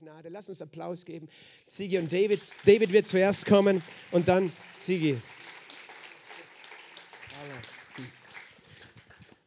Gnade. Lass uns Applaus geben. Sigi und David. David wird zuerst kommen und dann Sigi.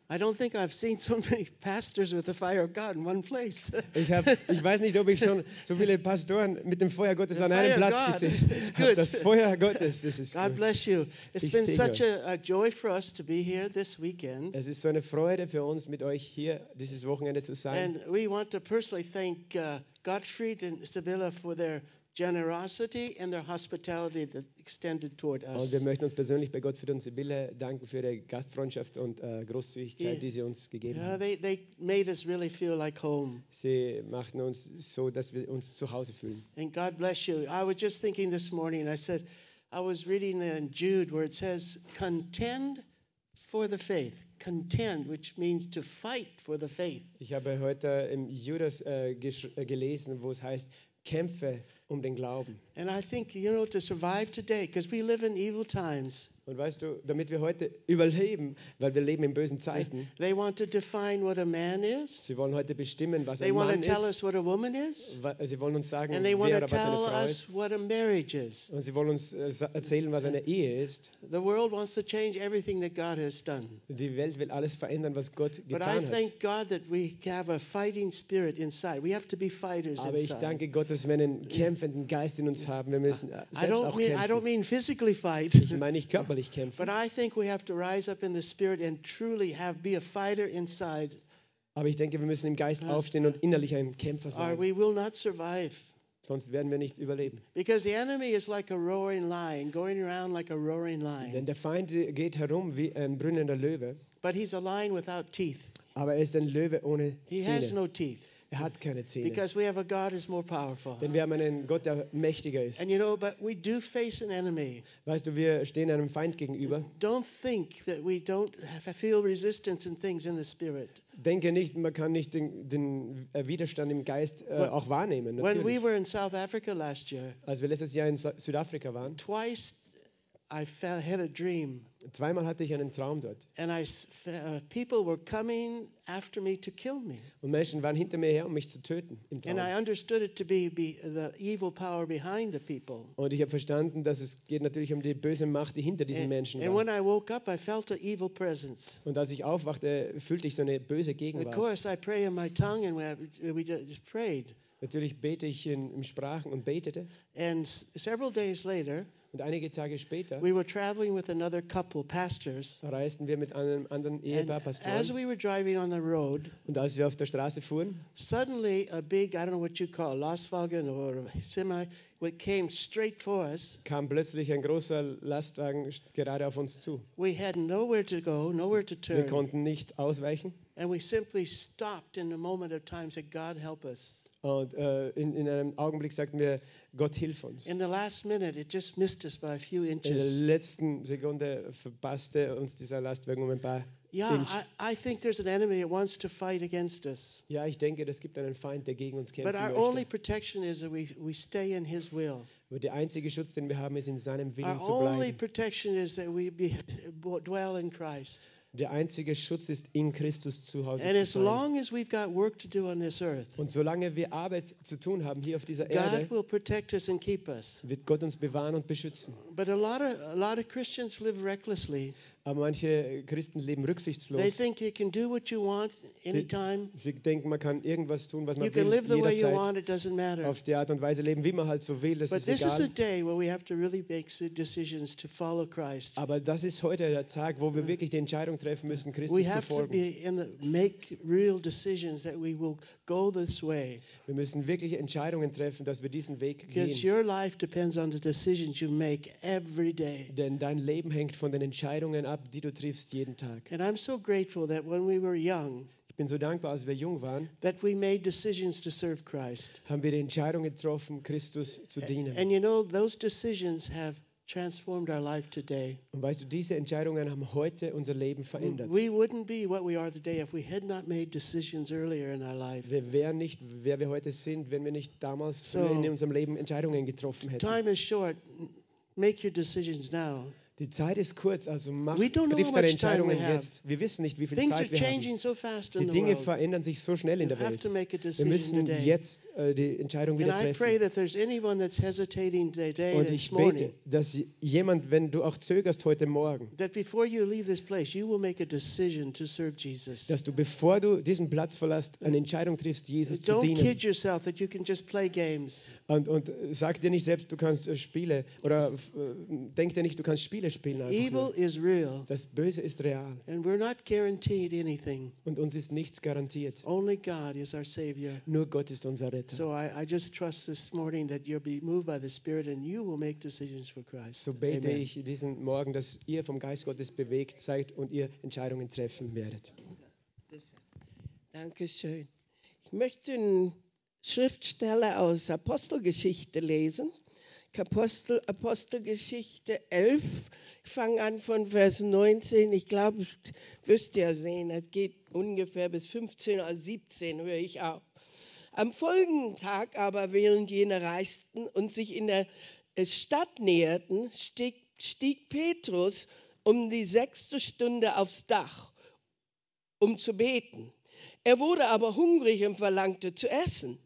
I don't think I've seen so many pastors with the fire of God in one place. Ich, hab, ich weiß nicht, ob ich schon so viele Pastoren mit dem Feuer Gottes The an einem Platz God gesehen habe. Das Feuer Gottes, das ist God gut. bless you. It's Ich been such a, a joy for us to be here this weekend. Es ist so eine Freude für uns, mit euch hier dieses Wochenende zu sein. And we want to personally thank uh, Gottfried and Sibylla for their generosity and their hospitality that extended toward us. Und wir möchten uns persönlich bei Gottfried und Sibylle danken für ihre Gastfreundschaft und äh, Großzügigkeit, Yeah. die sie uns gegeben Yeah, haben. they, they made us really feel like home. Sie machten uns so, dass wir uns zu Hause fühlen. And God bless you. I was just thinking this morning, I said, I was reading in Jude where it says, contend for the faith. Contend, which means to fight for the faith. Ich habe heute im Judas äh, äh, gelesen, wo es heißt, kämpfe um den Glauben. And I think, you know, to survive today, because we live in evil times, Und weißt du, damit wir heute überleben, weil wir leben in bösen Zeiten, they want to define what a man is. sie wollen heute bestimmen, was They ein want to Mann tell ist. us what a woman is. Sie wollen uns sagen, And they want wer oder was eine Frau ist. us what a marriage is. Und sie wollen uns äh, erzählen, was eine Ehe ist. The world wants to change everything that God has done. Die Welt will alles verändern, was Gott But I getan hat. thank God that we have a fighting spirit inside. We have to be fighters Aber ich danke Gott, dass wir einen kämpfenden Geist in uns haben. Wir müssen I selbst don't auch mean I don't kämpfen. mean physically fight, Ich meine nicht körperlich kämpfen, fighter inside, aber ich denke, wir müssen im Geist aufstehen und innerlich ein Kämpfer sein. we will not survive. Sonst werden wir nicht überleben. Because the enemy is like a roaring lion, going around like a roaring Denn der Feind geht herum wie ein brüllender Löwe, But he's a lion without teeth. aber er ist ein Löwe ohne He has Zähne. Er hat keine Zähne. Because we have a God who's more powerful. Denn wir haben einen Gott, der mächtiger ist. And you know, but we do face an enemy. Weißt du, wir stehen einem Feind gegenüber. Don't think that we don't feel resistance and things in the spirit. Denke nicht, man kann nicht den, den Widerstand im Geist äh, auch wahrnehmen. When we Natürlich. were in South Africa last year, Als wir letztes Jahr in Südafrika waren, twice I felt, had a dream, zweimal hatte ich einen Traum dort. and I uh, people were coming after me to kill me, Und Menschen waren hinter mir her, um mich zu töten. Im and I Traum. understood it to be, be the evil power behind the people. Und ich habe verstanden, dass es geht natürlich um die böse Macht, die hinter diesen And, Menschen and war. when I woke up, I felt an evil presence. Und als ich aufwachte, fühlte ich so eine böse Of Gegenwart. course, I pray in my tongue, and we, we just prayed. Natürlich bete ich in, in Sprachen und betete. And several days later, Und einige Tage später we were traveling with another couple, pastors. reisten wir mit einem anderen And Ehepaar, as Pastoren. we were driving on the road, Und als wir auf der Straße fuhren, suddenly a big, I don't know what you call it, Lastwagen or a semi, what came straight for us. kam plötzlich ein großer Lastwagen gerade auf uns zu. We had nowhere to go, nowhere to Wir turn. konnten nicht ausweichen. And we simply stopped in a moment of time, said, God help us. Und äh, in, in einem Augenblick sagten wir, Gott hilf uns. In the last minute, it just missed us by a few In der letzten Sekunde verpasste uns dieser Lastwagen um ein paar Yeah, Inch. I, I think there's an enemy that wants to fight against us. Ja, ich denke, es gibt einen Feind, der gegen uns kämpfen But our only protection is that we, we stay in His will. Aber der einzige Schutz, den wir haben, ist in seinem Our Willen zu only bleiben. protection is that we be, dwell in Christ. Der einzige Schutz ist, in Christus zu Hause And zu as sein. long as we've got work to do on this earth, Und solange wir Arbeit zu tun haben hier auf dieser God Erde, will protect us and keep us. wird Gott uns bewahren und beschützen. But a lot of a lot of Christians live recklessly. Aber manche Christen leben They rücksichtslos. think you can do what you want anytime. Sie denken, man kann irgendwas tun, was You man can will, live the way you jederzeit want. It doesn't matter. auf die Art und Weise leben, wie man halt so will. Das But ist this is a egal. day where we have to really make some decisions to follow Christ. Aber das ist heute der Tag, wo wir wirklich die Entscheidung treffen müssen, Christus We zu to folgen. be in the make real decisions that we will go this way Wir müssen wirklich Entscheidungen treffen, dass wir diesen Weg gehen. your life depends on the decisions you make every day. Denn dein Leben hängt von den Entscheidungen ab, die du triffst jeden Tag. And I'm so grateful that when we were young, Ich bin so dankbar, als wir jung waren, that we made decisions to serve Christ. haben wir die Entscheidung getroffen, Christus zu dienen. And you know, those decisions have transformed our life today. Und weißt du, diese Entscheidungen haben heute unser Leben verändert. We wouldn't be what we are today if we had not made decisions earlier in our life. Wir wären nicht, wer wir heute sind, wenn wir nicht damals So- in unserem Leben Entscheidungen getroffen hätten. Time is short. Make your decisions now. Die Zeit ist kurz, also mach, We don't know triff how deine Entscheidungen jetzt. Wir wissen nicht, wie viel Things Zeit wir haben. so Die Dinge verändern sich so schnell in der Welt. Wir müssen jetzt äh, die Entscheidung wieder treffen. today, Und ich bete, dass jemand, wenn du auch zögerst heute Morgen, place, dass du, bevor du diesen Platz verlässt, eine Entscheidung triffst, Jesus zu dienen. kid yourself that you can just play games. Und, und sag dir nicht selbst, du kannst äh, Spiele, oder äh, denk dir nicht, du kannst Spiele spielen. Evil is real, Das Böse ist real and we're not guaranteed anything. und uns ist nichts garantiert. Only God is our Savior. Nur Gott ist unser Retter. So I, I just trust this morning that you'll be moved by the Spirit and you will make decisions for Christ. So bete Amen. ich diesen Morgen, dass ihr vom Geist Gottes bewegt seid und ihr Entscheidungen treffen werdet. Dankeschön. Ich möchte Schriftstelle aus Apostelgeschichte lesen. Apostel, Apostelgeschichte 11. Ich fange an von Vers 19. Ich glaube, ich wirst ja sehen, es geht ungefähr bis 15 oder 17, höre ich auf. Am folgenden Tag aber, während jene reisten und sich in der Stadt näherten, stieg, stieg Petrus um die sechste Stunde aufs Dach, um zu beten. Er wurde aber hungrig und verlangte zu essen.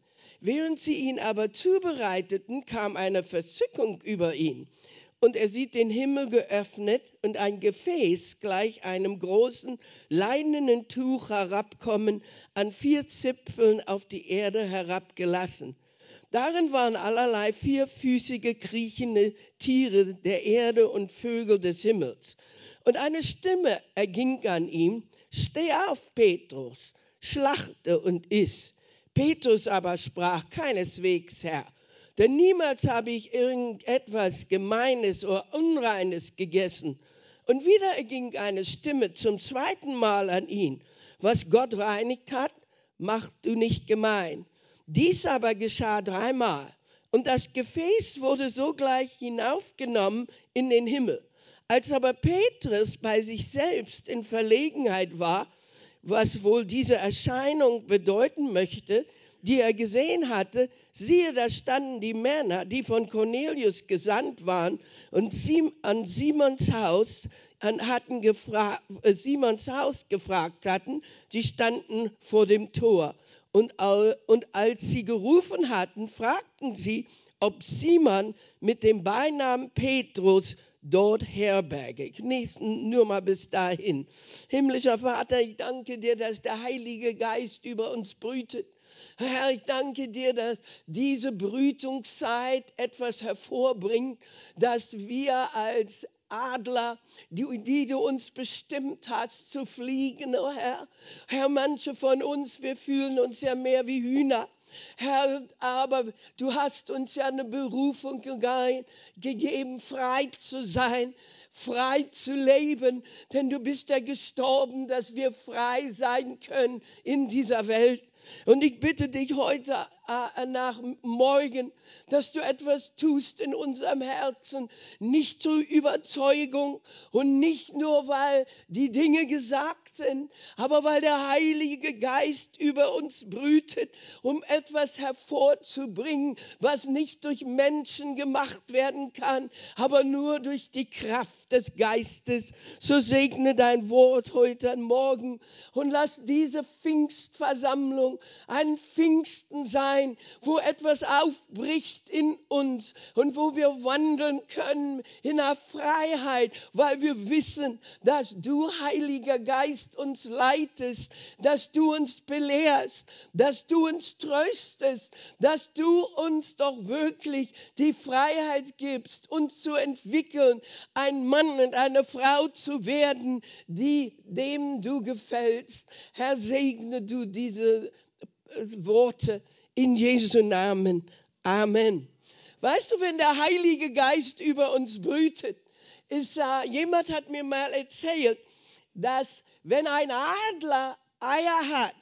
Während sie ihn aber zubereiteten, kam eine Verzückung über ihn. Und er sieht den Himmel geöffnet und ein Gefäß gleich einem großen leinenen Tuch herabkommen, an vier Zipfeln auf die Erde herabgelassen. Darin waren allerlei vierfüßige, kriechende Tiere der Erde und Vögel des Himmels. Und eine Stimme erging an ihm, Steh auf, Petrus, schlachte und iss. Petrus aber sprach, keineswegs, Herr, denn niemals habe ich irgendetwas Gemeines oder Unreines gegessen. Und wieder erging eine Stimme zum zweiten Mal an ihn, was Gott reinigt hat, mach du nicht gemein. Dies aber geschah dreimal. Und das Gefäß wurde sogleich hinaufgenommen in den Himmel. Als aber Petrus bei sich selbst in Verlegenheit war, was wohl diese Erscheinung bedeuten möchte, die er gesehen hatte, siehe, da standen die Männer, die von Cornelius gesandt waren und an Simons Haus an, hatten gefragt, äh, Simons Haus gefragt hatten, die standen vor dem Tor. Und, und als sie gerufen hatten, fragten sie, ob Simon mit dem Beinamen Petrus dort herberge. Ich lese nur mal bis dahin. Himmlischer Vater, ich danke dir, dass der Heilige Geist über uns brütet. Herr, ich danke dir, dass diese Brütungszeit etwas hervorbringt, dass wir als Adler, die, die du uns bestimmt hast zu fliegen, oh Herr. Herr, manche von uns, wir fühlen uns ja mehr wie Hühner. Herr, aber du hast uns ja eine Berufung gege- gegeben, frei zu sein, frei zu leben, denn du bist ja gestorben, dass wir frei sein können in dieser Welt. Und ich bitte dich heute nach morgen, dass du etwas tust in unserem Herzen, nicht zur Überzeugung und nicht nur, weil die Dinge gesagt sind, aber weil der Heilige Geist über uns brütet, um etwas hervorzubringen, was nicht durch Menschen gemacht werden kann, aber nur durch die Kraft des Geistes. So segne dein Wort heute Morgen und lass diese Pfingstversammlung ein Pfingsten sein, wo etwas aufbricht in uns und wo wir wandeln können in der Freiheit, weil wir wissen, dass du, Heiliger Geist, uns leitest, dass du uns belehrst, dass du uns tröstest, dass du uns doch wirklich die Freiheit gibst, uns zu entwickeln, ein Mann und eine Frau zu werden, die dem du gefällst. Herr, segne du diese Worte in Jesu Namen. Amen. Weißt du, wenn der Heilige Geist über uns brütet, ist, äh, jemand hat mir mal erzählt, dass wenn ein Adler Eier hat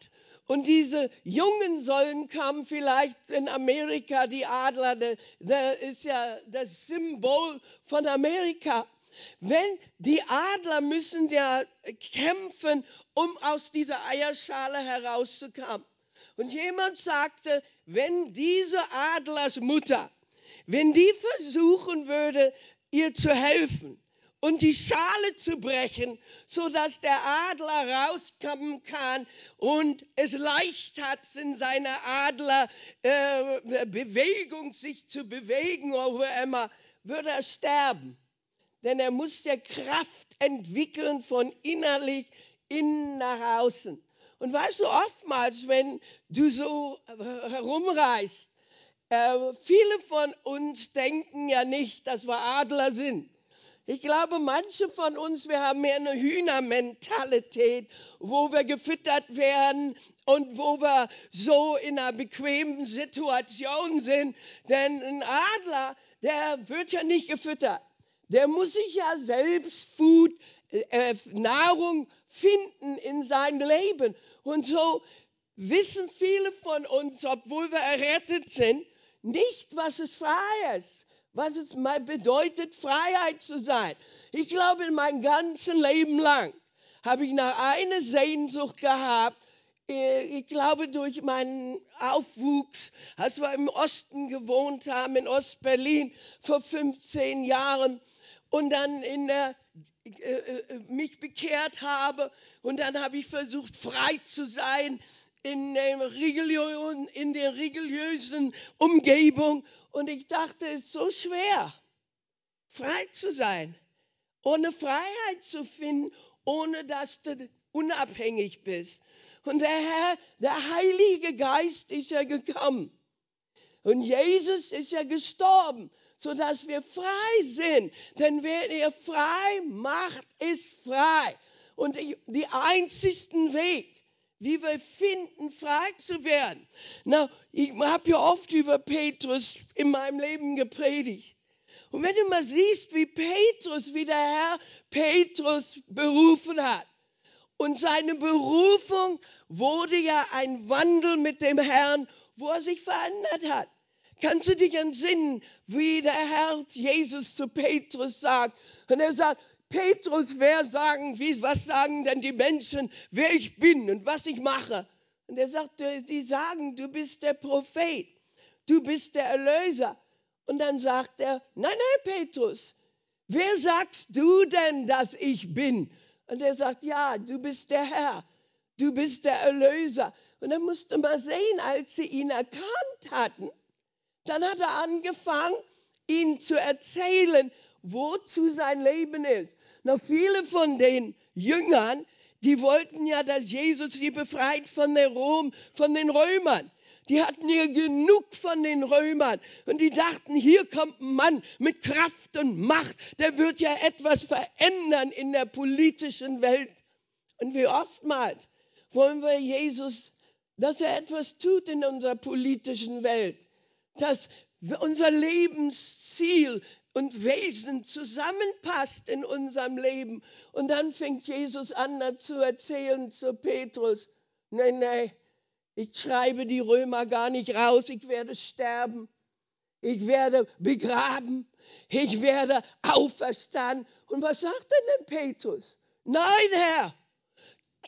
und diese Jungen sollen kommen, vielleicht in Amerika, die Adler, der ist ja das Symbol von Amerika. Wenn die Adler müssen ja kämpfen, um aus dieser Eierschale herauszukommen. Und jemand sagte, wenn diese Adlersmutter, wenn die versuchen würde, ihr zu helfen und die Schale zu brechen, so dass der Adler rauskommen kann und es leicht hat, in seiner Adlerbewegung äh, sich zu bewegen oder er immer, würde er sterben. Denn er muss ja Kraft entwickeln von innerlich innen nach außen. Und weißt du, oftmals, wenn du so herumreist, äh, viele von uns denken ja nicht, dass wir Adler sind. Ich glaube, manche von uns, wir haben mehr eine Hühnermentalität, wo wir gefüttert werden und wo wir so in einer bequemen Situation sind. Denn ein Adler, der wird ja nicht gefüttert. Der muss sich ja selbst Food, äh, Nahrung finden in sein Leben. Und so wissen viele von uns, obwohl wir errettet sind, nicht, was es frei ist, was es mal bedeutet, Freiheit zu sein. Ich glaube, in meinem ganzen Leben lang habe ich nach einer Sehnsucht gehabt, äh, ich glaube, durch meinen Aufwuchs, als wir im Osten gewohnt haben, in Ostberlin vor 15 Jahren und dann in der, äh, äh, mich bekehrt habe und dann habe ich versucht, frei zu sein in, Religion, in der religiösen Umgebung. Und ich dachte, es ist so schwer, frei zu sein, ohne Freiheit zu finden, ohne dass du unabhängig bist. Und der Herr, der Heilige Geist ist ja gekommen. Und Jesus ist ja gestorben, sodass wir frei sind. Denn wer ihr frei macht, ist frei. Und die einzigsten Weg, wie wir finden, frei zu werden. Na, ich habe ja oft über Petrus in meinem Leben gepredigt. Und wenn du mal siehst, wie Petrus, wie der Herr Petrus berufen hat. Und seine Berufung wurde ja ein Wandel mit dem Herrn, wo er sich verändert hat. Kannst du dich entsinnen, wie der Herr Jesus zu Petrus sagt? Und er sagt, Petrus, wer sagen, wie, was sagen denn die Menschen, wer ich bin und was ich mache? Und er sagt, die sagen, du bist der Prophet, du bist der Erlöser. Und dann sagt er, nein, nein, Petrus, wer sagst du denn, dass ich bin? Und er sagt, ja, du bist der Herr, du bist der Erlöser. Und er musste mal sehen, als sie ihn erkannt hatten, dann hat er angefangen, ihnen zu erzählen, wozu sein Leben ist. Na, viele von den Jüngern, die wollten ja, dass Jesus sie befreit von, der Rom, von den Römern. Die hatten ja genug von den Römern und die dachten, hier kommt ein Mann mit Kraft und Macht, der wird ja etwas verändern in der politischen Welt. Und wie oftmals wollen wir Jesus, dass er etwas tut in unserer politischen Welt, dass unser Lebensziel und Wesen zusammenpasst in unserem Leben. Und dann fängt Jesus an zu erzählen zu Petrus, nein, nein, ich schreibe die Römer gar nicht raus, ich werde sterben, ich werde begraben, ich werde auferstanden. Und was sagt denn denn Petrus? Nein, Herr,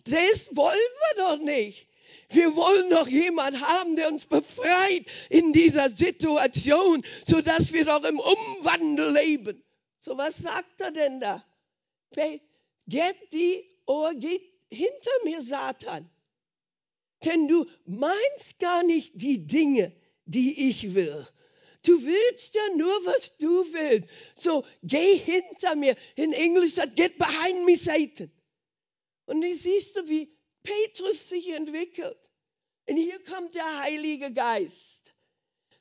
das wollen wir doch nicht. Wir wollen doch jemanden haben, der uns befreit in dieser Situation, sodass wir doch im Umwandel leben. So was sagt er denn da? Get die Ohr, geht hinter mir, Satan. Denn du meinst gar nicht die Dinge, die ich will. Du willst ja nur, was du willst. So, geh hinter mir. In Englisch sagt, get behind me, Satan. Und dann siehst du, wie Petrus sich entwickelt. Und hier kommt der Heilige Geist.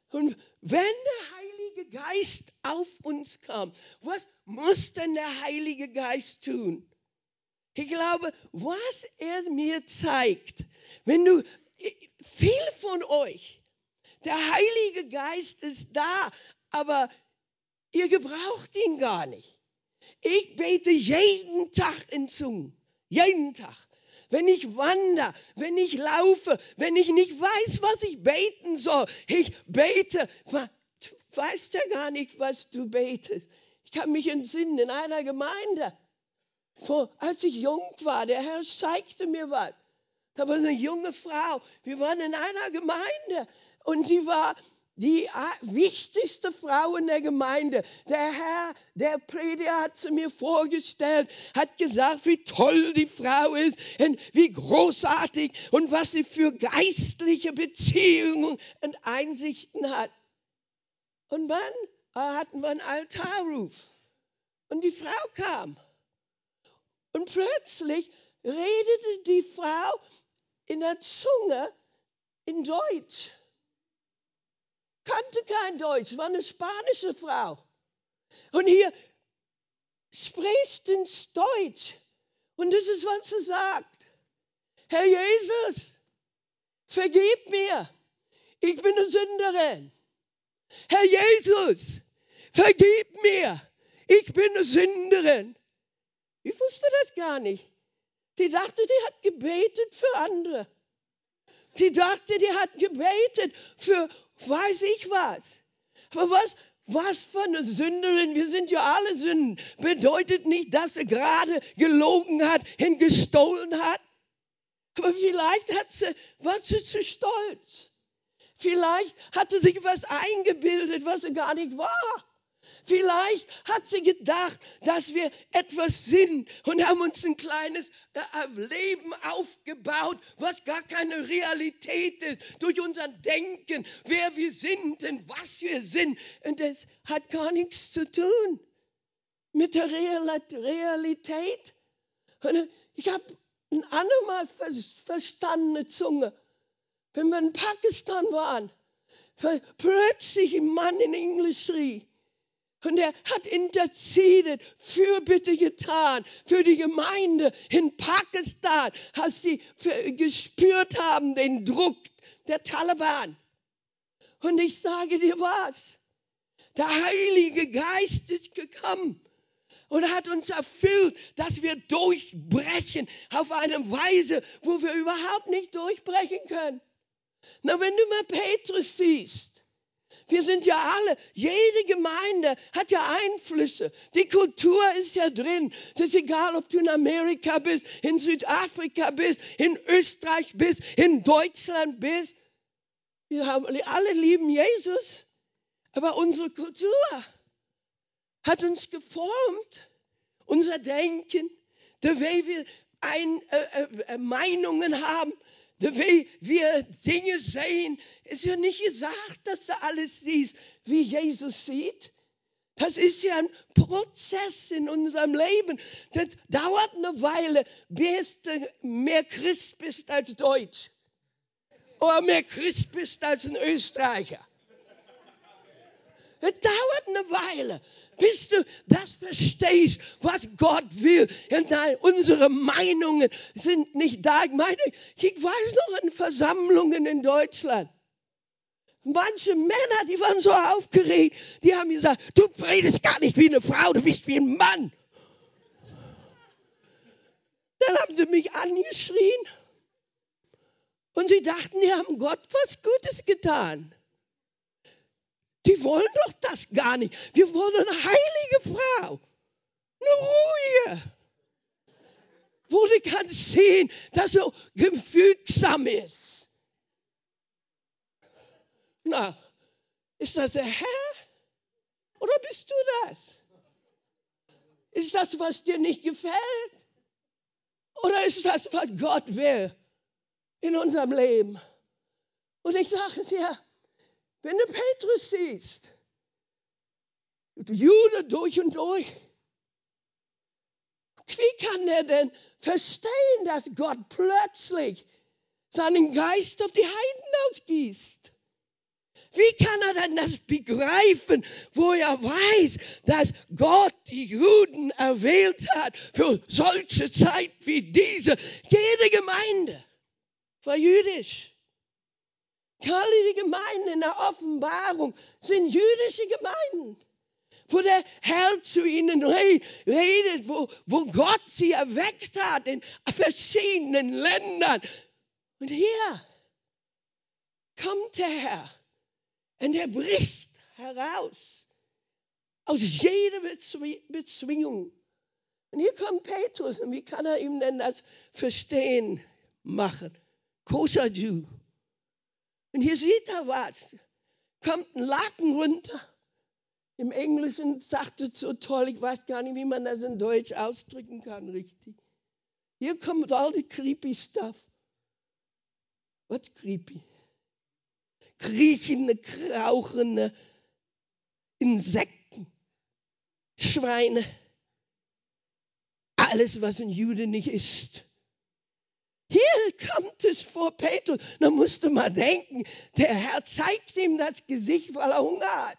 Und wenn der Heilige Geist auf uns kommt, was muss denn der Heilige Geist tun? Ich glaube, was er mir zeigt, wenn du, viele von euch, der Heilige Geist ist da, aber ihr gebraucht ihn gar nicht. Ich bete jeden Tag in Zungen. Jeden Tag wenn ich wandere, wenn ich laufe, wenn ich nicht weiß, was ich beten soll. Ich bete. Du weißt ja gar nicht, was du betest. Ich kann mich entsinnen in einer Gemeinde, vor, als ich jung war, der Herr zeigte mir was. Da war eine junge Frau. Wir waren in einer Gemeinde und sie war, die wichtigste Frau in der Gemeinde. Der Herr, der Prediger hat sie mir vorgestellt, hat gesagt, wie toll die Frau ist und wie großartig und was sie für geistliche Beziehungen und Einsichten hat. Und dann hatten wir einen Altarruf und die Frau kam. Und plötzlich redete die Frau in der Zunge in Deutsch. Kannte kein Deutsch, war eine spanische Frau. Und hier spricht ins Deutsch. Und das ist, was sie sagt. Herr Jesus, vergib mir. Ich bin eine Sünderin. Herr Jesus, vergib mir. Ich bin eine Sünderin. Ich wusste das gar nicht. Die dachte, die hat gebetet für andere. Die dachte, die hat gebetet für weiß ich was. Aber was, was für eine Sünderin, wir sind ja alle Sünden, bedeutet nicht, dass sie gerade gelogen hat und gestohlen hat. Aber vielleicht hat sie, war sie zu stolz. Vielleicht hatte sich was eingebildet, was sie gar nicht war. Vielleicht hat sie gedacht, dass wir etwas sind und haben uns ein kleines äh, äh, Leben aufgebaut, was gar keine Realität ist, durch unser Denken, wer wir sind und was wir sind. Und das hat gar nichts zu tun mit der Realität. Und ich habe ein andermal verstandene Zunge. Wenn wir in Pakistan waren, plötzlich ein Mann in Englisch schrie, und er hat intercediert, Fürbitte getan für die Gemeinde in Pakistan, als sie gespürt haben den Druck der Taliban. Und ich sage dir was, der Heilige Geist ist gekommen und hat uns erfüllt, dass wir durchbrechen auf eine Weise, wo wir überhaupt nicht durchbrechen können. Na, wenn du mal Petrus siehst, wir sind ja alle, jede Gemeinde hat ja Einflüsse. Die Kultur ist ja drin. Es ist egal, ob du in Amerika bist, in Südafrika bist, in Österreich bist, in Deutschland bist. Wir haben, alle lieben Jesus, aber unsere Kultur hat uns geformt, unser Denken, der way wir ein, äh, äh, Meinungen haben, wie wir Dinge sehen, ist ja nicht gesagt, dass du alles siehst, wie Jesus sieht. Das ist ja ein Prozess in unserem Leben. Das dauert eine Weile, bis du mehr Christ bist als Deutsch. Oder mehr Christ bist als ein Österreicher. Es dauert eine Weile, bis du das verstehst, was Gott will. Nein, unsere Meinungen sind nicht da. Ich meine, ich weiß noch in Versammlungen in Deutschland. Manche Männer, die waren so aufgeregt, die haben gesagt, du redest gar nicht wie eine Frau, du bist wie ein Mann. Dann haben sie mich angeschrien und sie dachten, die haben Gott was Gutes getan. Die wollen doch das gar nicht. Wir wollen eine heilige Frau. Eine ruhige. Wo du kannst sehen, dass sie gefügsam ist. Na, ist das der Herr? Oder bist du das? Ist das, was dir nicht gefällt? Oder ist das, was Gott will in unserem Leben? Und ich sage dir, wenn du Petrus siehst, Jude durch und durch, wie kann er denn verstehen, dass Gott plötzlich seinen Geist auf die Heiden ausgießt? Wie kann er denn das begreifen, wo er weiß, dass Gott die Juden erwählt hat für solche Zeit wie diese? Jede Gemeinde war jüdisch. Die Gemeinden in der Offenbarung sind jüdische Gemeinden, wo der Herr zu ihnen redet, wo, wo Gott sie erweckt hat in verschiedenen Ländern. Und hier kommt der Herr und er bricht heraus aus jeder Bezwingung. Und hier kommt Petrus und wie kann er ihm denn das verstehen machen? Koscher Jew. Und hier sieht er was. kommt ein Laken runter. Im Englischen sagt es so toll, ich weiß gar nicht, wie man das in Deutsch ausdrücken kann, richtig. Hier kommt all die creepy stuff. Was creepy? Kriechende, krauchende Insekten, Schweine, alles, was ein Jude nicht isst. Hier kommt es vor Petrus. Da musste man denken, der Herr zeigt ihm das Gesicht, weil er Hunger hat.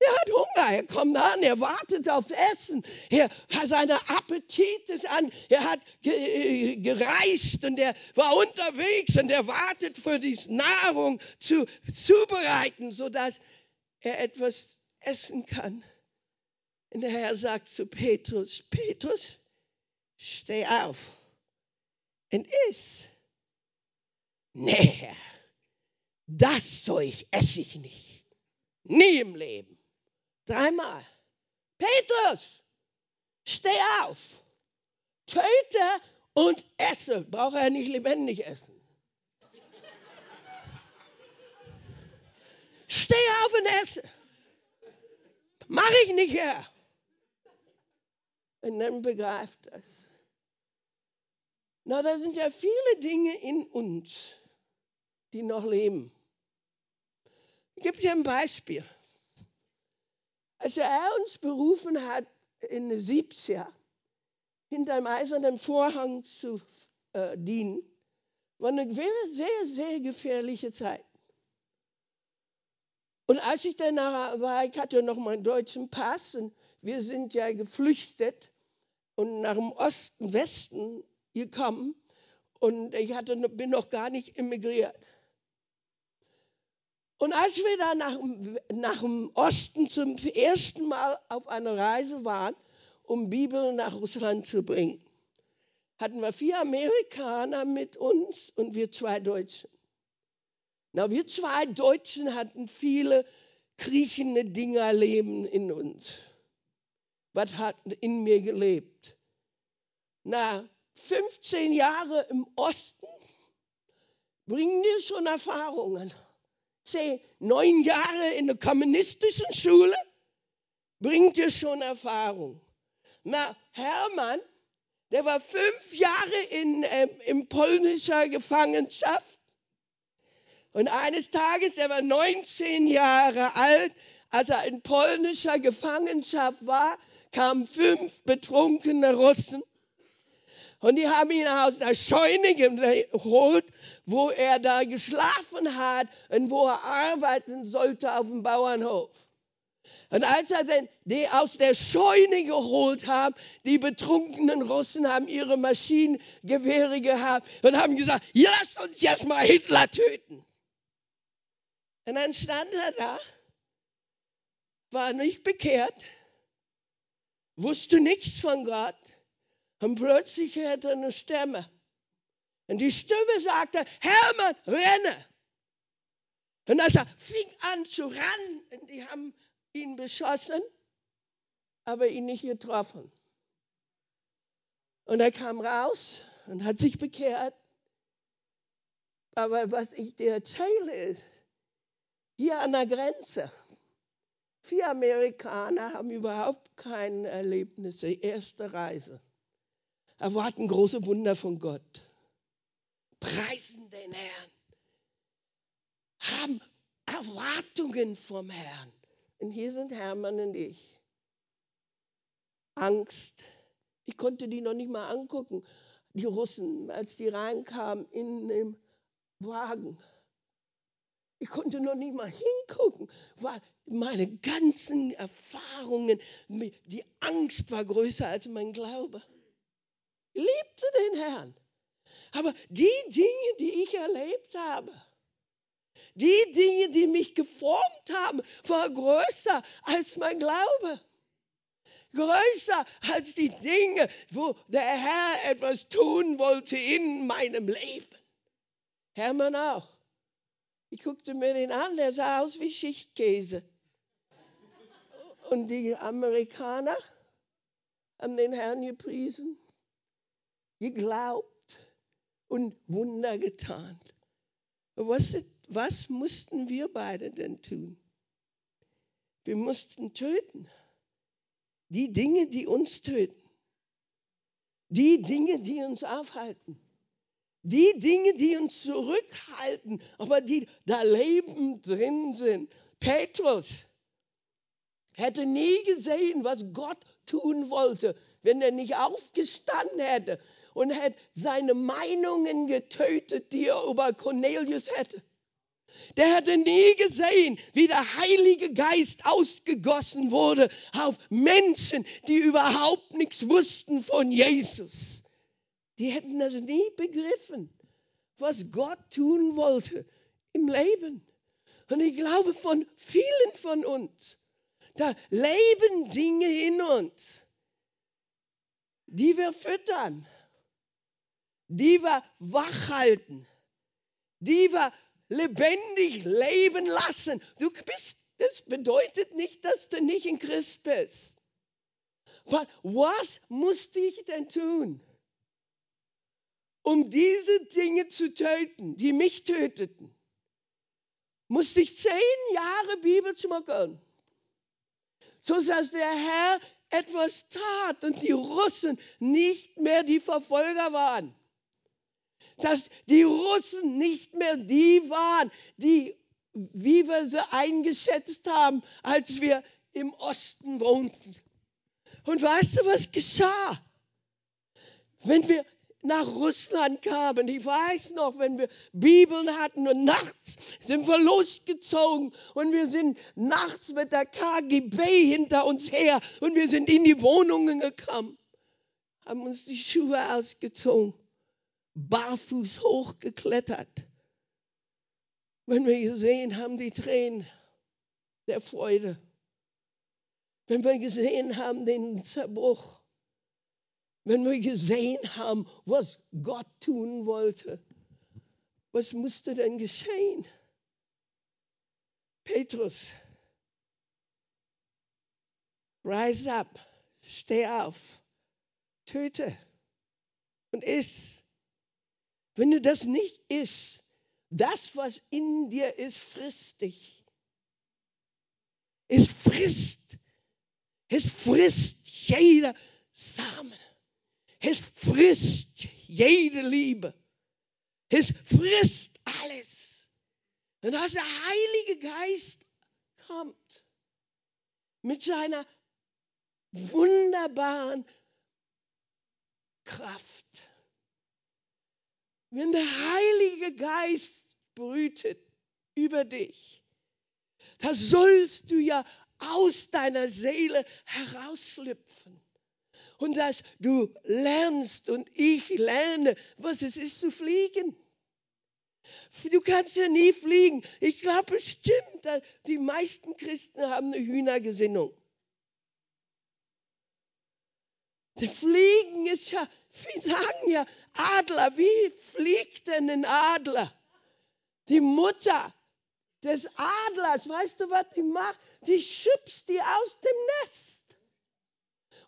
Er hat Hunger, er kommt an, er wartet aufs Essen, er hat seine Appetit ist an, er hat äh, gereist und er war unterwegs und er wartet für die Nahrung zu zubereiten, sodass er etwas essen kann. Und der Herr sagt zu Petrus, Petrus, steh auf und iss. Nee, Herr, das Zeug esse ich nicht. Nie im Leben. Dreimal. Petrus, steh auf, töte und esse. Braucht er nicht lebendig essen. Steh auf und esse. Mach ich nicht, Herr. Und dann begreift das. Na, da sind ja viele Dinge in uns, die noch leben. Ich gebe dir ein Beispiel. Als er uns berufen hat, in den 70er hinter einem eisernen Vorhang zu äh, dienen, war eine sehr, sehr gefährliche Zeit. Und als ich dann war, ich hatte noch meinen deutschen Pass und wir sind ja geflüchtet und nach dem Osten, Westen gekommen und ich hatte, bin noch gar nicht emigriert. Und als wir da nach, nach dem Osten zum ersten Mal auf einer Reise waren, um Bibel nach Russland zu bringen, hatten wir vier Amerikaner mit uns und wir zwei Deutschen. Na, wir zwei Deutschen hatten viele kriechende Dinger leben in uns. Was hat in mir gelebt? Na, 15 Jahre im Osten bringen dir schon Erfahrungen zehn, neun Jahre in der kommunistischen Schule bringt dir schon Erfahrung. Na, Hermann, der war fünf Jahre in, äh, in polnischer Gefangenschaft. Und eines Tages, er war 19 Jahre alt, als er in polnischer Gefangenschaft war, kamen fünf betrunkene Russen und die haben ihn aus der Scheune geholt, wo er da geschlafen hat und wo er arbeiten sollte auf dem Bauernhof. Und als er denn die aus der Scheune geholt haben, die betrunkenen Russen haben ihre Maschinengewehre gehabt und haben gesagt, lass uns jetzt mal Hitler töten. Und dann stand er da, war nicht bekehrt, wusste nichts von Gott, und plötzlich hörte er eine Stimme. Und die Stimme sagte, Hermann, renne. Und er fing an zu rennen, und die haben ihn beschossen, aber ihn nicht getroffen. Und er kam raus und hat sich bekehrt. Aber was ich dir erzähle ist, hier an der Grenze, vier Amerikaner haben überhaupt keine Erlebnisse, erste Reise erwarten große Wunder von Gott, preisen den Herrn, haben Erwartungen vom Herrn. Und hier sind Hermann und ich. Angst. Ich konnte die noch nicht mal angucken, die Russen, als die reinkamen in den Wagen. Ich konnte noch nicht mal hingucken, weil meine ganzen Erfahrungen, die Angst war größer als mein Glaube liebte den Herrn. Aber die Dinge, die ich erlebt habe, die Dinge, die mich geformt haben, waren größer als mein Glaube. Größer als die Dinge, wo der Herr etwas tun wollte in meinem Leben. Hermann auch. Ich guckte mir den an, der sah aus wie Schichtkäse. Und die Amerikaner haben den Herrn gepriesen geglaubt und Wunder getan. Was, was mussten wir beide denn tun? Wir mussten töten. Die Dinge, die uns töten. Die Dinge, die uns aufhalten. Die Dinge, die uns zurückhalten, aber die da Leben drin sind. Petrus hätte nie gesehen, was Gott tun wollte, wenn er nicht aufgestanden hätte und hätte seine Meinungen getötet, die er über Cornelius hätte. Der hätte nie gesehen, wie der Heilige Geist ausgegossen wurde auf Menschen, die überhaupt nichts wussten von Jesus. Die hätten das nie begriffen, was Gott tun wollte im Leben. Und ich glaube, von vielen von uns, da leben Dinge in uns, die wir füttern, die wir wachhalten, die wir lebendig leben lassen. Du bist, das bedeutet nicht, dass du nicht in Christ bist. Was musste ich denn tun, um diese Dinge zu töten, die mich töteten? Musste ich zehn Jahre Bibel schmuggeln, so dass der Herr etwas tat und die Russen nicht mehr die Verfolger waren dass die Russen nicht mehr die waren, die, wie wir sie eingeschätzt haben, als wir im Osten wohnten. Und weißt du, was geschah? Wenn wir nach Russland kamen. Ich weiß noch, wenn wir Bibeln hatten und nachts sind wir losgezogen und wir sind nachts mit der KGB hinter uns her und wir sind in die Wohnungen gekommen, haben uns die Schuhe ausgezogen barfuß hochgeklettert. Wenn wir gesehen haben, die Tränen der Freude. Wenn wir gesehen haben, den Zerbruch. Wenn wir gesehen haben, was Gott tun wollte. Was musste denn geschehen? Petrus, rise up, steh auf, töte und iss. Wenn du das nicht isst, das, was in dir ist, frisst dich. Es frisst. Es frisst jeder Samen. Es frisst jede Liebe. Es frisst alles. Und als der Heilige Geist kommt mit seiner wunderbaren Kraft, wenn der Heilige Geist brütet über dich, da sollst du ja aus deiner Seele herausschlüpfen. Und dass du lernst und ich lerne, was es ist zu fliegen. Du kannst ja nie fliegen. Ich glaube bestimmt, die meisten Christen haben eine Hühnergesinnung. Die Fliegen ist ja, wir sagen ja Adler. Wie fliegt denn ein Adler? Die Mutter des Adlers, weißt du, was die macht? Die schubst die aus dem Nest.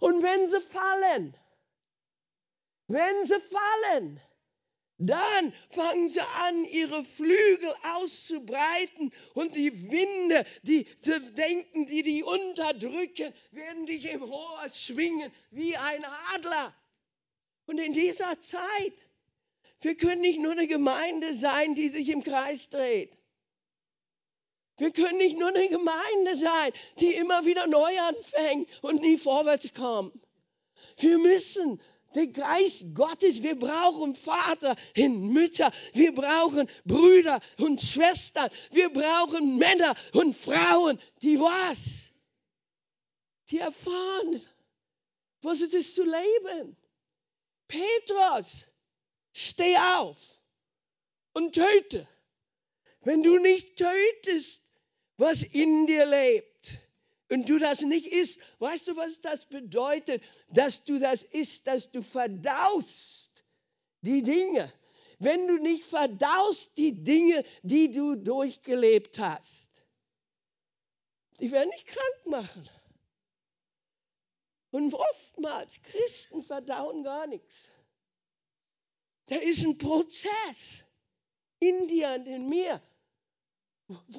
Und wenn sie fallen, wenn sie fallen, dann fangen sie an, ihre Flügel auszubreiten und die Winde, die sie denken, die die unterdrücken, werden dich im Rohr schwingen wie ein Adler. Und in dieser Zeit, wir können nicht nur eine Gemeinde sein, die sich im Kreis dreht. Wir können nicht nur eine Gemeinde sein, die immer wieder neu anfängt und nie vorwärts kommt. Wir müssen der Geist Gottes, wir brauchen Vater und Mütter, wir brauchen Brüder und Schwestern, wir brauchen Männer und Frauen, die was? Die erfahren, was es ist zu leben. Petrus, steh auf und töte. Wenn du nicht tötest, was in dir lebt, und du das nicht isst, weißt du, was das bedeutet? Dass du das isst, dass du verdaust die Dinge. Wenn du nicht verdaust die Dinge, die du durchgelebt hast, die werden dich krank machen. Und oftmals, Christen verdauen gar nichts. Da ist ein Prozess in dir und in mir.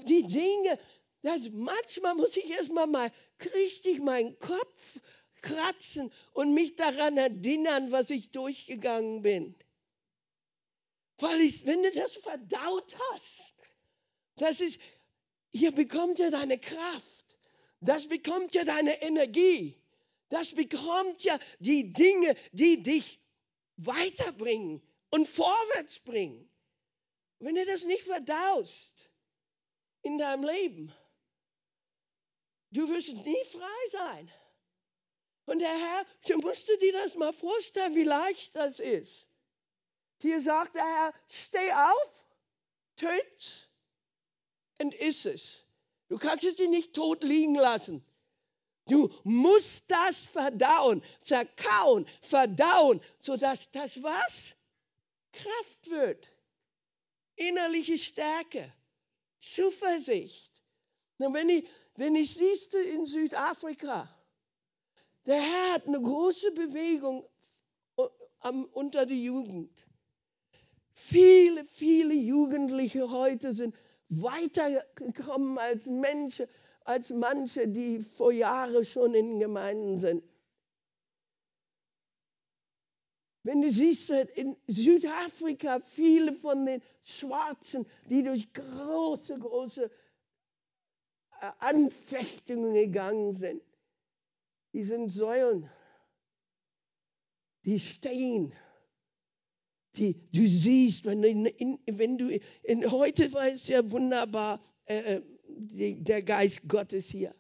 Die Dinge, das, manchmal muss ich erstmal mal richtig meinen Kopf kratzen und mich daran erinnern, was ich durchgegangen bin. Weil ich, wenn du das verdaut hast, das ist, hier bekommt ja deine Kraft, das bekommt ja deine Energie, das bekommt ja die Dinge, die dich weiterbringen und vorwärts bringen. Wenn du das nicht verdaust in deinem Leben, du wirst nie frei sein. Und der Herr, du musst dir das mal vorstellen, wie leicht das ist. Hier sagt der Herr, steh auf, töt und iss es. Du kannst es dir nicht tot liegen lassen. Du musst das verdauen, zerkauen, verdauen, sodass das was? Kraft wird. Innerliche Stärke, Zuversicht. Und wenn ich, wenn ich siehst in Südafrika, der Herr hat eine große Bewegung unter der Jugend. Viele, viele Jugendliche heute sind weitergekommen als Menschen, als manche, die vor Jahren schon in Gemeinden sind. Wenn du siehst, in Südafrika viele von den Schwarzen, die durch große, große äh, Anfechtungen gegangen sind, die sind Säulen, die stehen. Die, du siehst, wenn du, in, wenn du in, heute war es ja wunderbar, äh, äh die, der Geist Gottes hier.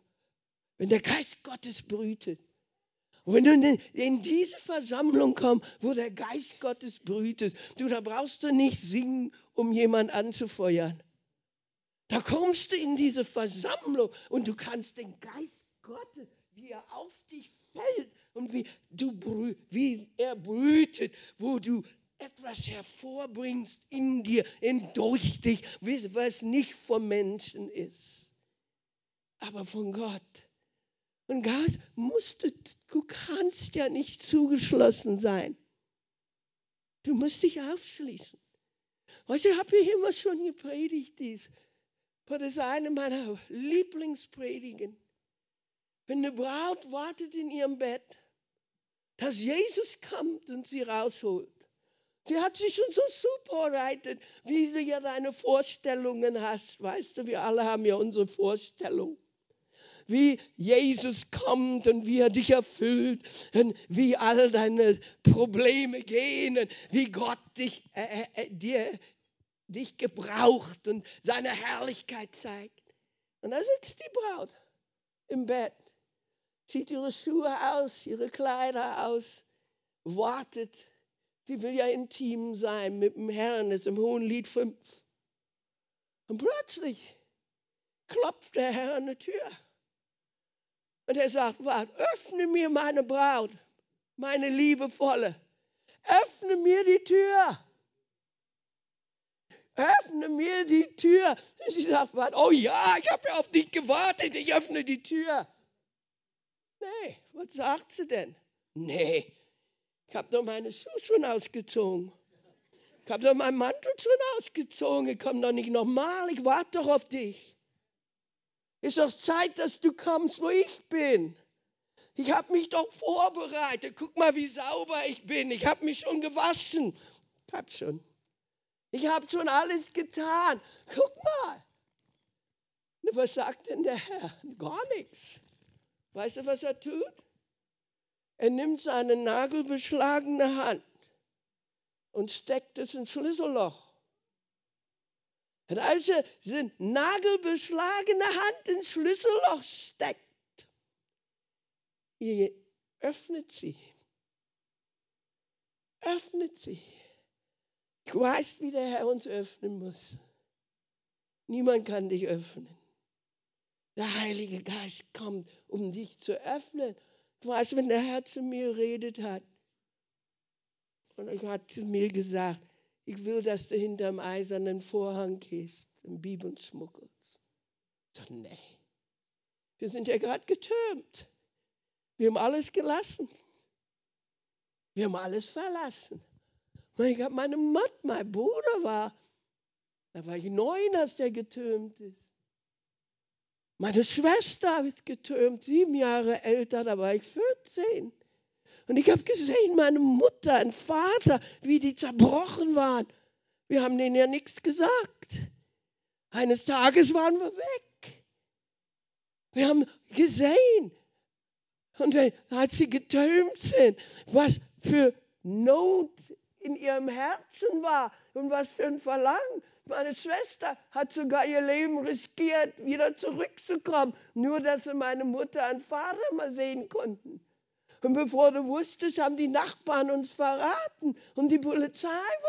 Wenn der Geist Gottes brütet. Und wenn du in, in diese Versammlung kommst, wo der Geist Gottes brütet, du, da brauchst du nicht singen, um jemand anzufeuern. Da kommst du in diese Versammlung und du kannst den Geist Gottes, wie er auf dich fällt und wie, du, wie er brütet, wo du etwas hervorbringst in dir, in durch dich, was nicht vom Menschen ist, aber von Gott. Und Gott musste, du kannst ja nicht zugeschlossen sein. Du musst dich aufschließen. Ich habe hier immer schon gepredigt, dies. Das ist eine meiner Lieblingspredigen. Wenn eine Braut wartet in ihrem Bett, dass Jesus kommt und sie rausholt. Sie hat sich schon so vorbereitet, wie du ja deine Vorstellungen hast. Weißt du, wir alle haben ja unsere Vorstellung. Wie Jesus kommt und wie er dich erfüllt und wie all deine Probleme gehen und wie Gott dich, äh, äh, dir, dich gebraucht und seine Herrlichkeit zeigt. Und da sitzt die Braut im Bett, zieht ihre Schuhe aus, ihre Kleider aus, wartet Sie will ja intim sein mit dem Herrn, ist im Hohen Lied 5. Und plötzlich klopft der Herr an die Tür. Und er sagt, warte, öffne mir meine Braut, meine liebevolle. Öffne mir die Tür. Öffne mir die Tür. Sie sagt, warte, oh ja, ich habe ja auf dich gewartet, ich öffne die Tür. Nee, was sagt sie denn? Nee, ich habe doch meine Schuhe schon ausgezogen. Ich habe doch meinen Mantel schon ausgezogen. Ich komme doch nicht nochmal. Ich warte doch auf dich. Ist doch Zeit, dass du kommst, wo ich bin. Ich habe mich doch vorbereitet. Guck mal, wie sauber ich bin. Ich habe mich schon gewaschen. Ich habe schon. Ich habe schon alles getan. Guck mal. Was sagt denn der Herr? Gar nichts. Weißt du, was er tut? Er nimmt seine nagelbeschlagene Hand und steckt es ins Schlüsselloch. Und als er seine nagelbeschlagene Hand ins Schlüsselloch steckt, öffnet sie. Öffnet sie. Ich weiß, wie der Herr uns öffnen muss. Niemand kann dich öffnen. Der Heilige Geist kommt, um dich zu öffnen Du weißt, wenn der Herr zu mir redet hat, und er hat zu mir gesagt, ich will, dass du hinterm eisernen Vorhang gehst, im Bibeln schmuggelst. Sage, nee, wir sind ja gerade getürmt. Wir haben alles gelassen. Wir haben alles verlassen. Ich habe meine Mutter, mein Bruder war, da war ich neun, als der getürmt ist. Meine Schwester ist getürmt, sieben Jahre älter, da war ich 14. Und ich habe gesehen, meine Mutter, ein Vater, wie die zerbrochen waren. Wir haben denen ja nichts gesagt. Eines Tages waren wir weg. Wir haben gesehen, und als sie getömt sind, was für Not in ihrem Herzen war und was für ein Verlangen. Meine Schwester hat sogar ihr Leben riskiert, wieder zurückzukommen, nur dass sie meine Mutter und Vater mal sehen konnten. Und bevor du wusstest, haben die Nachbarn uns verraten und die Polizei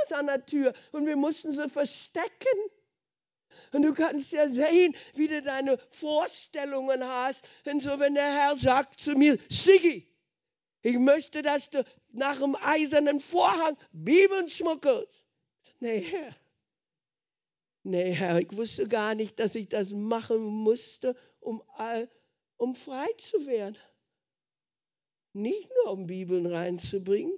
war an der Tür und wir mussten sie verstecken. Und du kannst ja sehen, wie du deine Vorstellungen hast. Und so, wenn der Herr sagt zu mir, Siggi, ich möchte, dass du nach dem eisernen Vorhang Bibeln schmuggelst. Nee, Herr. Nee, Herr, ich wusste gar nicht, dass ich das machen musste, um, um frei zu werden. Nicht nur, um Bibeln reinzubringen.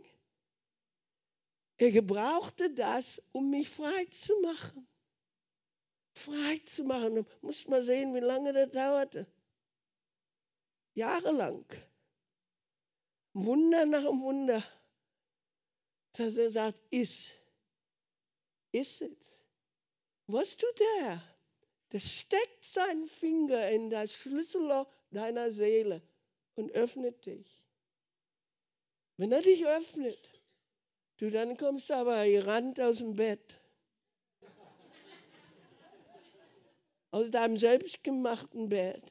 Er gebrauchte das, um mich frei zu machen. Frei zu machen. Du musst mal sehen, wie lange das dauerte. Jahrelang. Wunder nach dem Wunder. Dass er sagt, iss. Iss es. Was tut Herr? Der steckt seinen Finger in das Schlüsselloch deiner Seele und öffnet dich. Wenn er dich öffnet, du dann kommst aber gerannt aus dem Bett. Aus deinem selbstgemachten Bett.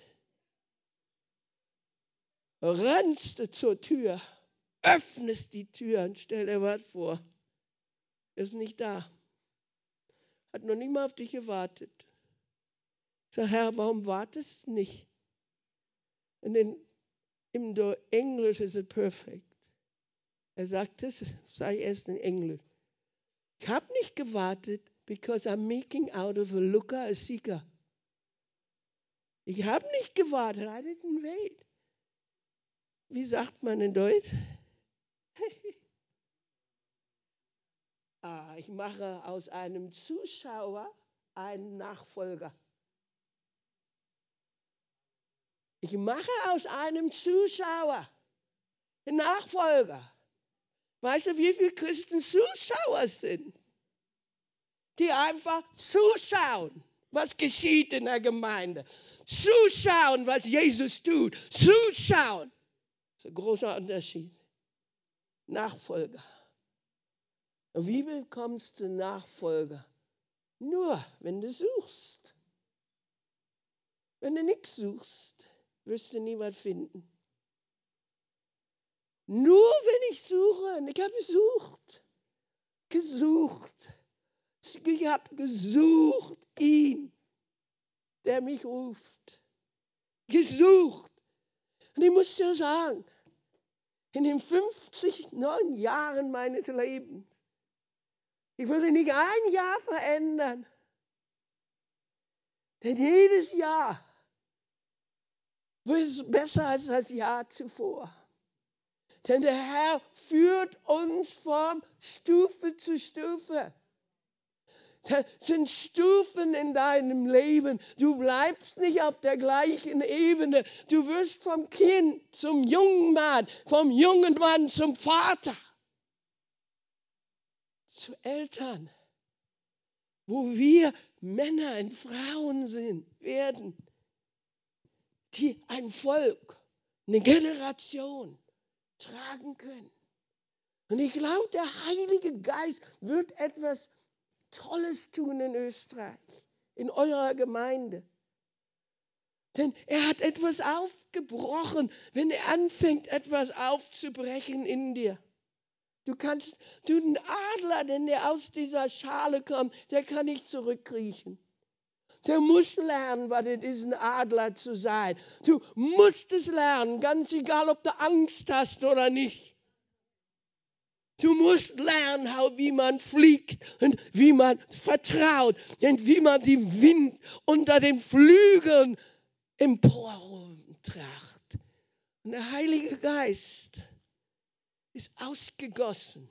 Rennst du zur Tür, öffnest die Tür und stell dir was vor. Ist nicht da. Hat noch nicht mal auf dich gewartet. Ich sage, Herr, warum wartest du nicht? Und in, im Englisch ist es perfekt. Er sagt es, sei erst in Englisch. Ich habe nicht gewartet, because I'm making out of a looker a seeker. Ich habe nicht gewartet, I didn't wait. Wie sagt man in Deutsch? ah, ich mache aus einem Zuschauer einen Nachfolger. Ich mache aus einem Zuschauer einen Nachfolger. Weißt du, wie viele Christen Zuschauer sind? Die einfach zuschauen, was geschieht in der Gemeinde. Zuschauen, was Jesus tut. Zuschauen. Das ist ein großer Unterschied. Nachfolger. Wie bekommst du Nachfolger? Nur, wenn du suchst. Wenn du nichts suchst, wirst du niemand finden. Nur wenn ich suche, ich habe gesucht, gesucht, ich habe gesucht ihn, der mich ruft, gesucht. Und ich muss dir sagen, in den 50 neun Jahren meines Lebens, ich würde nicht ein Jahr verändern, denn jedes Jahr wird besser als das Jahr zuvor. Denn der Herr führt uns von Stufe zu Stufe. Das sind Stufen in deinem Leben. Du bleibst nicht auf der gleichen Ebene. Du wirst vom Kind zum jungen Mann, vom jungen Mann zum Vater, zu Eltern, wo wir Männer und Frauen sind, werden, die ein Volk, eine Generation tragen können. Und ich glaube, der Heilige Geist wird etwas Tolles tun in Österreich, in eurer Gemeinde. Denn er hat etwas aufgebrochen, wenn er anfängt, etwas aufzubrechen in dir. Du kannst, du ein Adler, denn der aus dieser Schale kommt, der kann nicht zurückkriechen. Der muss lernen, was es ist, ein Adler zu sein. Du musst es lernen, ganz egal, ob du Angst hast oder nicht. Du musst lernen, wie man fliegt und wie man vertraut und wie man die Wind unter den Flügeln emportracht. Und der Heilige Geist ist ausgegossen,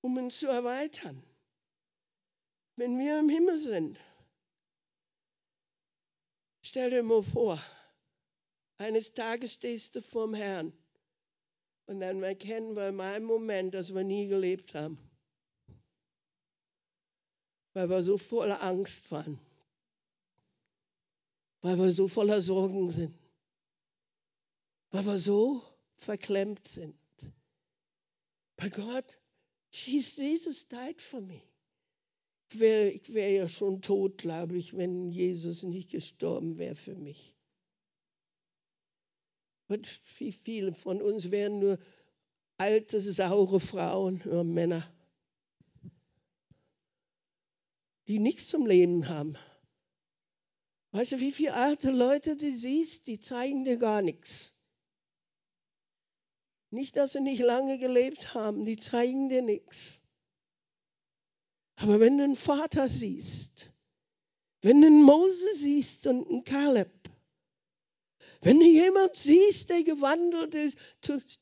um ihn zu erweitern. Wenn wir im Himmel sind, Stell dir mal vor, eines Tages stehst du vorm Herrn und dann erkennen wir in einem Moment, dass wir nie gelebt haben. Weil wir so voller Angst waren. Weil wir so voller Sorgen sind. Weil wir so verklemmt sind. Bei Gott, Jesus died for me. Ich wäre wär ja schon tot, glaube ich, wenn Jesus nicht gestorben wäre für mich. Und wie viele von uns wären nur alte, saure Frauen oder Männer, die nichts zum Leben haben. Weißt du, wie viele alte Leute du siehst, die zeigen dir gar nichts. Nicht, dass sie nicht lange gelebt haben, die zeigen dir nichts. Aber wenn du einen Vater siehst, wenn du einen Mose siehst und einen Kaleb, wenn du jemand siehst, der gewandelt ist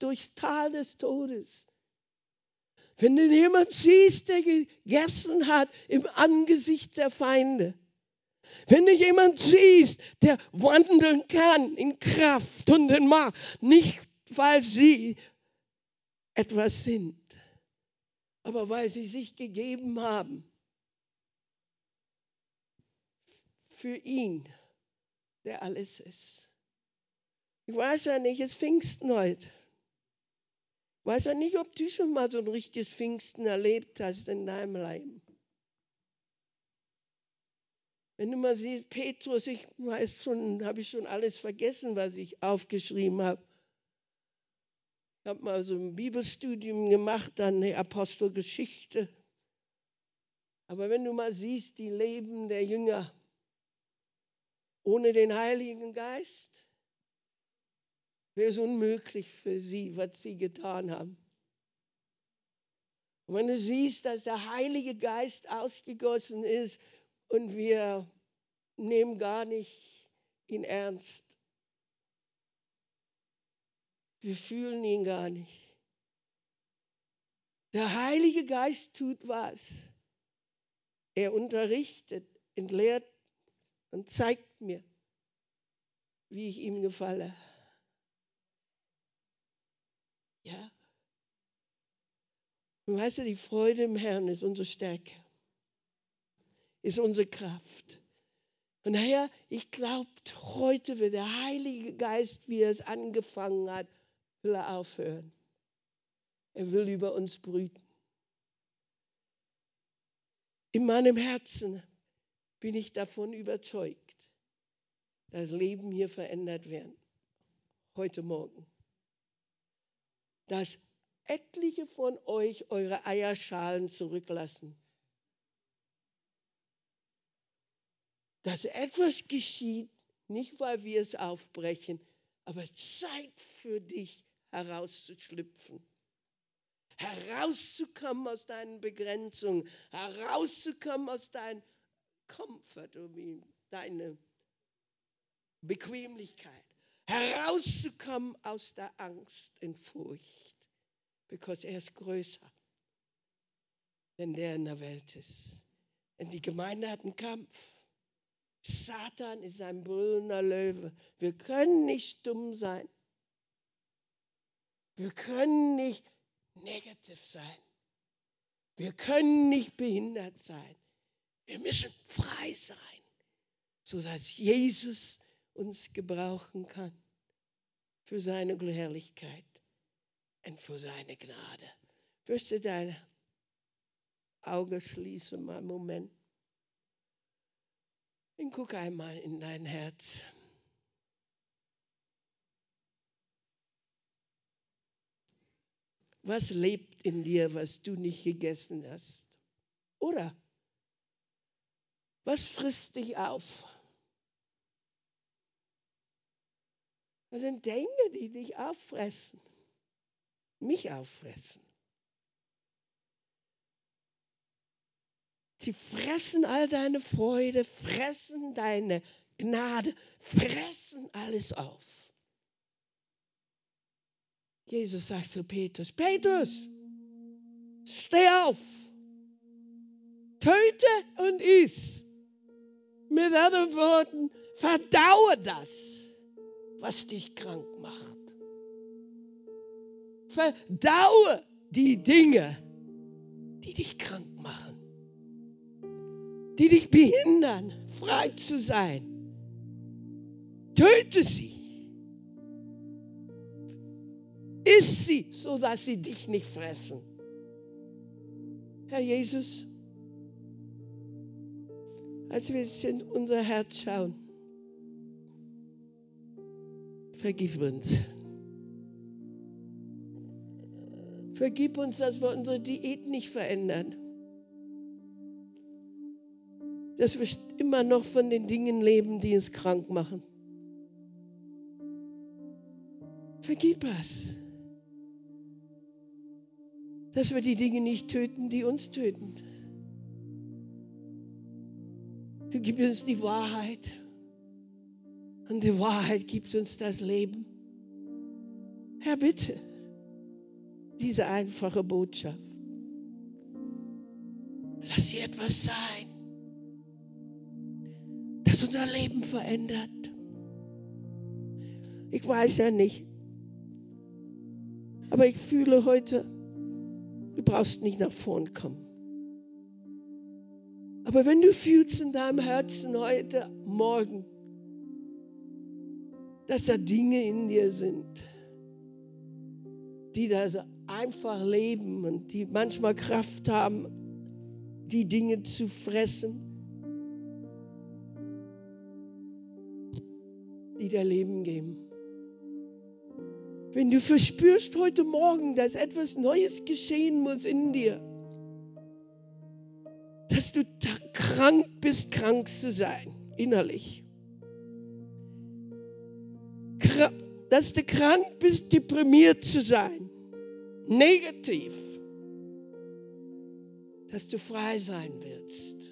durchs Tal des Todes, wenn du jemand siehst, der gegessen hat im Angesicht der Feinde, wenn du jemand siehst, der wandeln kann in Kraft und in Macht, nicht weil sie etwas sind, aber weil sie sich gegeben haben für ihn, der alles ist. Ich weiß ja nicht, es ist Pfingsten heute. Ich weiß ja nicht, ob du schon mal so ein richtiges Pfingsten erlebt hast in deinem Leben. Wenn du mal siehst, Petrus, ich weiß schon, habe ich schon alles vergessen, was ich aufgeschrieben habe. Ich habe mal so ein Bibelstudium gemacht, dann eine Apostelgeschichte. Aber wenn du mal siehst, die Leben der Jünger ohne den Heiligen Geist, wäre es unmöglich für sie, was sie getan haben. Und wenn du siehst, dass der Heilige Geist ausgegossen ist und wir nehmen gar nicht ihn ernst, wir fühlen ihn gar nicht. Der Heilige Geist tut was. Er unterrichtet, entlehrt und zeigt mir, wie ich ihm gefalle. Ja. Und weißt du, die Freude im Herrn ist unsere Stärke, ist unsere Kraft. Und daher, ich glaube, heute wird der Heilige Geist, wie er es angefangen hat, will er aufhören. Er will über uns brüten. In meinem Herzen bin ich davon überzeugt, dass Leben hier verändert werden. Heute Morgen. Dass etliche von euch eure Eierschalen zurücklassen. Dass etwas geschieht, nicht weil wir es aufbrechen, aber Zeit für dich herauszuschlüpfen, herauszukommen aus deinen Begrenzungen, herauszukommen aus deinem Comfort, deine Bequemlichkeit, herauszukommen aus der Angst und Furcht, because er ist größer, denn der in der Welt ist. Denn die Gemeinde hat einen Kampf. Satan ist ein brüllender Löwe. Wir können nicht dumm sein. Wir können nicht negativ sein. Wir können nicht behindert sein. Wir müssen frei sein, sodass Jesus uns gebrauchen kann für seine Herrlichkeit und für seine Gnade. Wirst du dein Auge schließen, mal einen Moment. Und guck einmal in dein Herz. Was lebt in dir, was du nicht gegessen hast? Oder was frisst dich auf? Das sind Dinge, die dich auffressen, mich auffressen. Sie fressen all deine Freude, fressen deine Gnade, fressen alles auf. Jesus sagt zu Petrus, Petrus, steh auf, töte und iss. Mit anderen Worten, verdaue das, was dich krank macht. Verdaue die Dinge, die dich krank machen, die dich behindern, frei zu sein. Töte sie. Iss sie, so dass sie dich nicht fressen. Herr Jesus, als wir jetzt in unser Herz schauen, vergib uns. Vergib uns, dass wir unsere Diät nicht verändern. Dass wir immer noch von den Dingen leben, die uns krank machen. Vergib es. Dass wir die Dinge nicht töten, die uns töten. Gibst uns die Wahrheit. Und die Wahrheit gibt uns das Leben. Herr, bitte diese einfache Botschaft. Lass sie etwas sein, das unser Leben verändert. Ich weiß ja nicht, aber ich fühle heute, du brauchst nicht nach vorn kommen. Aber wenn du fühlst in deinem Herzen heute Morgen, dass da Dinge in dir sind, die da einfach leben und die manchmal Kraft haben, die Dinge zu fressen, die dir Leben geben. Wenn du verspürst heute Morgen, dass etwas Neues geschehen muss in dir, dass du krank bist, krank zu sein, innerlich. Dass du krank bist, deprimiert zu sein negativ, dass du frei sein willst.